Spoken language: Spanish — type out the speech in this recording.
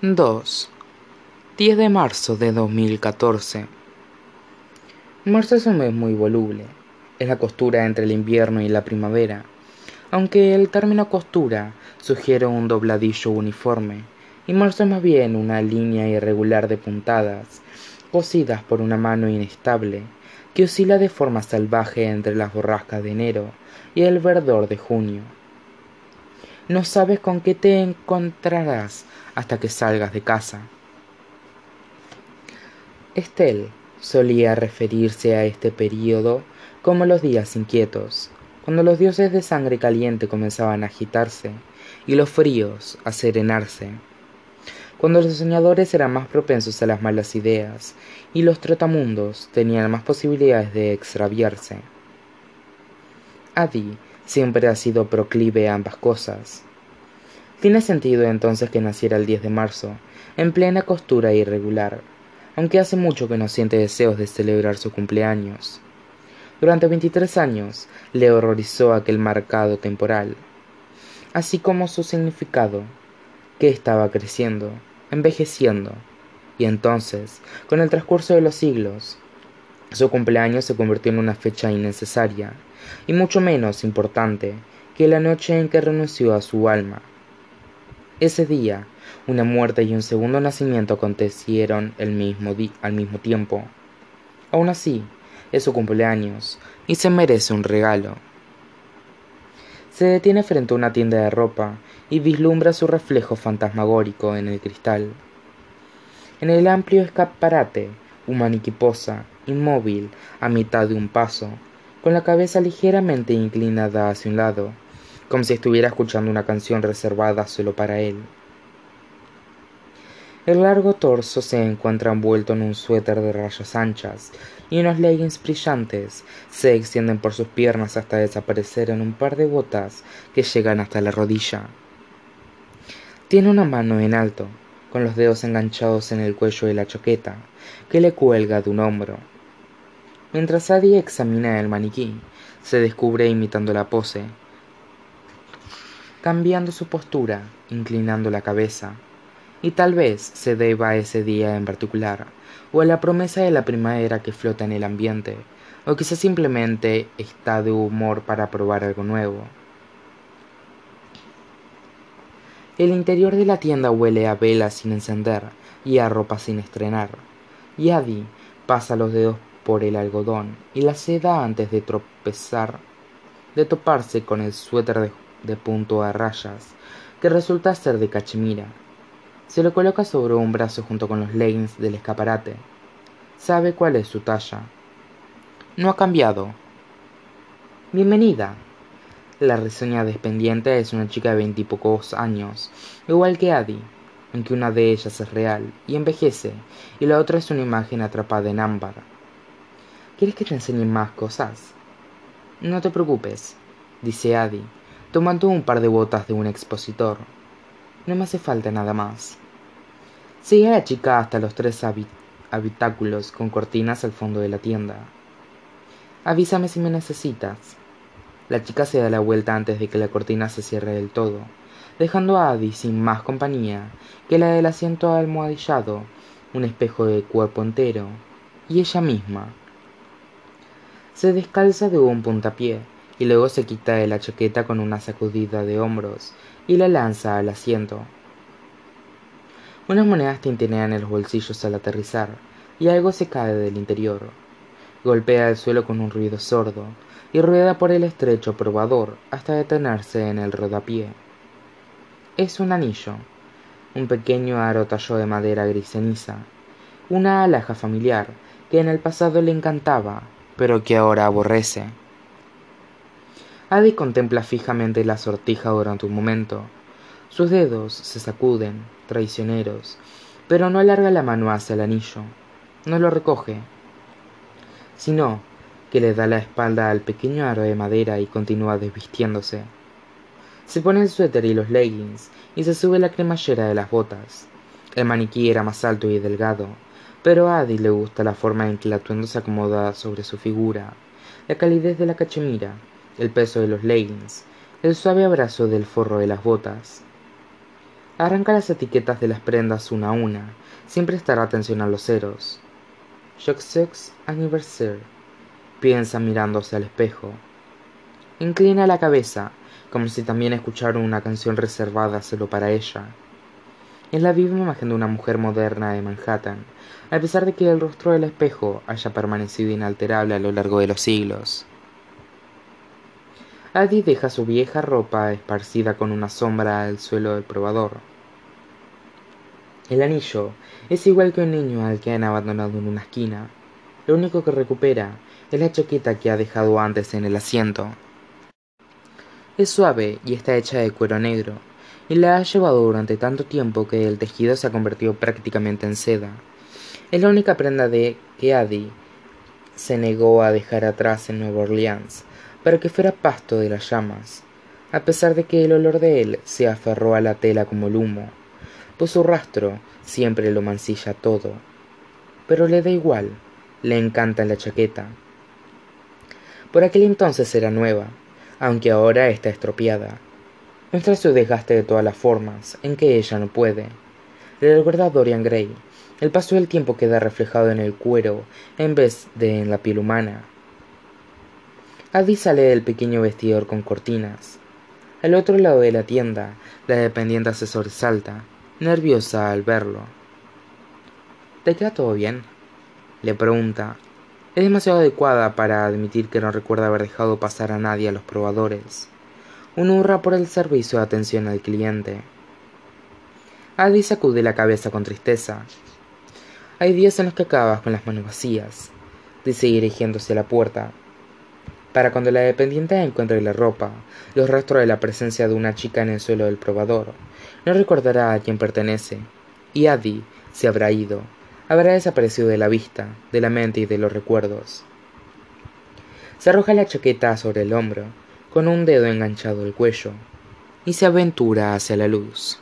2. 10 de marzo de 2014. Marzo es un mes muy voluble. Es la costura entre el invierno y la primavera, aunque el término costura sugiere un dobladillo uniforme, y marzo es más bien una línea irregular de puntadas, cosidas por una mano inestable, que oscila de forma salvaje entre las borrascas de enero y el verdor de junio. No sabes con qué te encontrarás hasta que salgas de casa. Estel solía referirse a este período como los días inquietos, cuando los dioses de sangre caliente comenzaban a agitarse y los fríos a serenarse, cuando los soñadores eran más propensos a las malas ideas y los trotamundos tenían más posibilidades de extraviarse. Adi siempre ha sido proclive a ambas cosas, tiene sentido entonces que naciera el 10 de marzo, en plena costura irregular, aunque hace mucho que no siente deseos de celebrar su cumpleaños. Durante 23 años le horrorizó aquel marcado temporal, así como su significado, que estaba creciendo, envejeciendo, y entonces, con el transcurso de los siglos, su cumpleaños se convirtió en una fecha innecesaria, y mucho menos importante que la noche en que renunció a su alma ese día, una muerte y un segundo nacimiento acontecieron al mismo tiempo. Aún así, es su cumpleaños y se merece un regalo. Se detiene frente a una tienda de ropa y vislumbra su reflejo fantasmagórico en el cristal. En el amplio escaparate, un maniquí posa, inmóvil, a mitad de un paso, con la cabeza ligeramente inclinada hacia un lado, como si estuviera escuchando una canción reservada solo para él. El largo torso se encuentra envuelto en un suéter de rayas anchas y unos leggings brillantes se extienden por sus piernas hasta desaparecer en un par de botas que llegan hasta la rodilla. Tiene una mano en alto, con los dedos enganchados en el cuello de la choqueta, que le cuelga de un hombro. Mientras Adi examina el maniquí, se descubre imitando la pose, cambiando su postura, inclinando la cabeza. Y tal vez se deba a ese día en particular, o a la promesa de la primavera que flota en el ambiente, o quizá simplemente está de humor para probar algo nuevo. El interior de la tienda huele a velas sin encender y a ropa sin estrenar. Y Adi pasa los dedos por el algodón y la seda antes de tropezar, de toparse con el suéter de punto a rayas, que resulta ser de cachemira. Se lo coloca sobre un brazo junto con los leggings del escaparate. Sabe cuál es su talla. No ha cambiado. Bienvenida. La reseña despendiente es una chica de veintipocos años, igual que Adi, aunque una de ellas es real y envejece, y la otra es una imagen atrapada en ámbar. ¿Quieres que te enseñe más cosas? No te preocupes, dice Adi, tomando un par de botas de un expositor. No me hace falta nada más. Sigue a la chica hasta los tres habitáculos con cortinas al fondo de la tienda. Avísame si me necesitas. La chica se da la vuelta antes de que la cortina se cierre del todo, dejando a Adi sin más compañía que la del asiento almohadillado, un espejo de cuerpo entero y ella misma. Se descalza de un puntapié y luego se quita de la chaqueta con una sacudida de hombros y la lanza al asiento. Unas monedas tintinean en los bolsillos al aterrizar y algo se cae del interior. Golpea el suelo con un ruido sordo y rueda por el estrecho probador hasta detenerse en el rodapié. Es un anillo, un pequeño aro tallo de madera gris ceniza, una alhaja familiar que en el pasado le encantaba, pero que ahora aborrece. Adi contempla fijamente la sortija durante un momento. Sus dedos se sacuden, traicioneros, pero no alarga la mano hacia el anillo. No lo recoge, sino que le da la espalda al pequeño aro de madera y continúa desvistiéndose. Se pone el suéter y los leggings y se sube la cremallera de las botas. El maniquí era más alto y delgado, pero a Adi le gusta la forma en que el atuendo se acomoda sobre su figura, la calidez de la cachemira, el peso de los leggings, el suave abrazo del forro de las botas. Arranca las etiquetas de las prendas una a una. Siempre estará atención a los ceros. Joxex anniversaire. Piensa mirándose al espejo. Inclina la cabeza, como si también escuchara una canción reservada solo para ella. Es la viva imagen de una mujer moderna de Manhattan, a pesar de que el rostro del espejo haya permanecido inalterable a lo largo de los siglos. Adi deja su vieja ropa esparcida con una sombra al suelo del probador. El anillo es igual que un niño al que han abandonado en una esquina. Lo único que recupera es la chaqueta que ha dejado antes en el asiento. Es suave y está hecha de cuero negro, y la ha llevado durante tanto tiempo que el tejido se ha convertido prácticamente en seda. Es la única prenda de que Adi se negó a dejar atrás en Nueva Orleans, para que fuera pasto de las llamas, a pesar de que el olor de él se aferró a la tela como el humo, pues su rastro siempre lo mancilla todo. Pero le da igual, le encanta la chaqueta. Por aquel entonces era nueva, aunque ahora está estropeada. Muestra su desgaste de todas las formas, en que ella no puede. Le recuerda a Dorian Gray, el paso del tiempo queda reflejado en el cuero en vez de en la piel humana. Adi sale del pequeño vestidor con cortinas. Al otro lado de la tienda, la dependiente se sobresalta, nerviosa al verlo. ¿Te queda todo bien? le pregunta. Es demasiado adecuada para admitir que no recuerda haber dejado pasar a nadie a los probadores. Un hurra por el servicio de atención al cliente. Adi sacude la cabeza con tristeza. Hay días en los que acabas con las manos vacías, dice dirigiéndose a la puerta. Para cuando la dependiente encuentre la ropa, los rastros de la presencia de una chica en el suelo del probador, no recordará a quién pertenece, y Adi se habrá ido, habrá desaparecido de la vista, de la mente y de los recuerdos. Se arroja la chaqueta sobre el hombro, con un dedo enganchado al cuello, y se aventura hacia la luz.